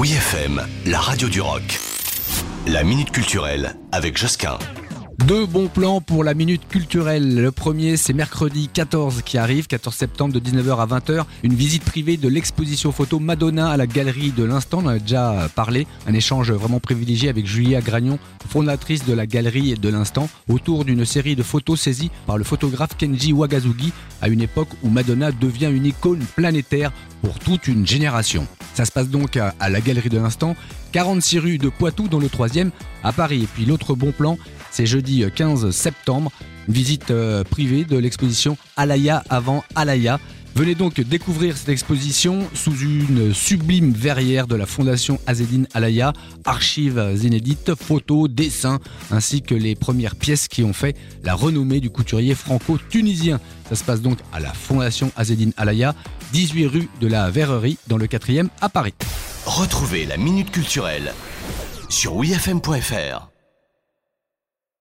Oui FM, la radio du rock. La minute culturelle avec Josquin. Deux bons plans pour la minute culturelle. Le premier, c'est mercredi 14 qui arrive, 14 septembre de 19h à 20h. Une visite privée de l'exposition photo Madonna à la galerie de l'instant. On en a déjà parlé. Un échange vraiment privilégié avec Julia Gragnon, fondatrice de la galerie de l'instant, autour d'une série de photos saisies par le photographe Kenji Wagazugi à une époque où Madonna devient une icône planétaire pour toute une génération. Ça se passe donc à, la Galerie de l'Instant, 46 rue de Poitou dans le 3e à Paris. Et puis l'autre bon plan, c'est jeudi 15 septembre, visite euh, privée de l'exposition Alaya avant Alaya. Venez donc découvrir cette exposition sous une sublime verrière de la Fondation Azedine Alaya, archives inédites, photos, dessins, ainsi que les premières pièces qui ont fait la renommée du couturier franco-tunisien. Ça se passe donc à la Fondation Azedine Alaya, 18 rue de la Verrerie, dans le 4e à Paris. Retrouvez la Minute Culturelle sur wifm.fr.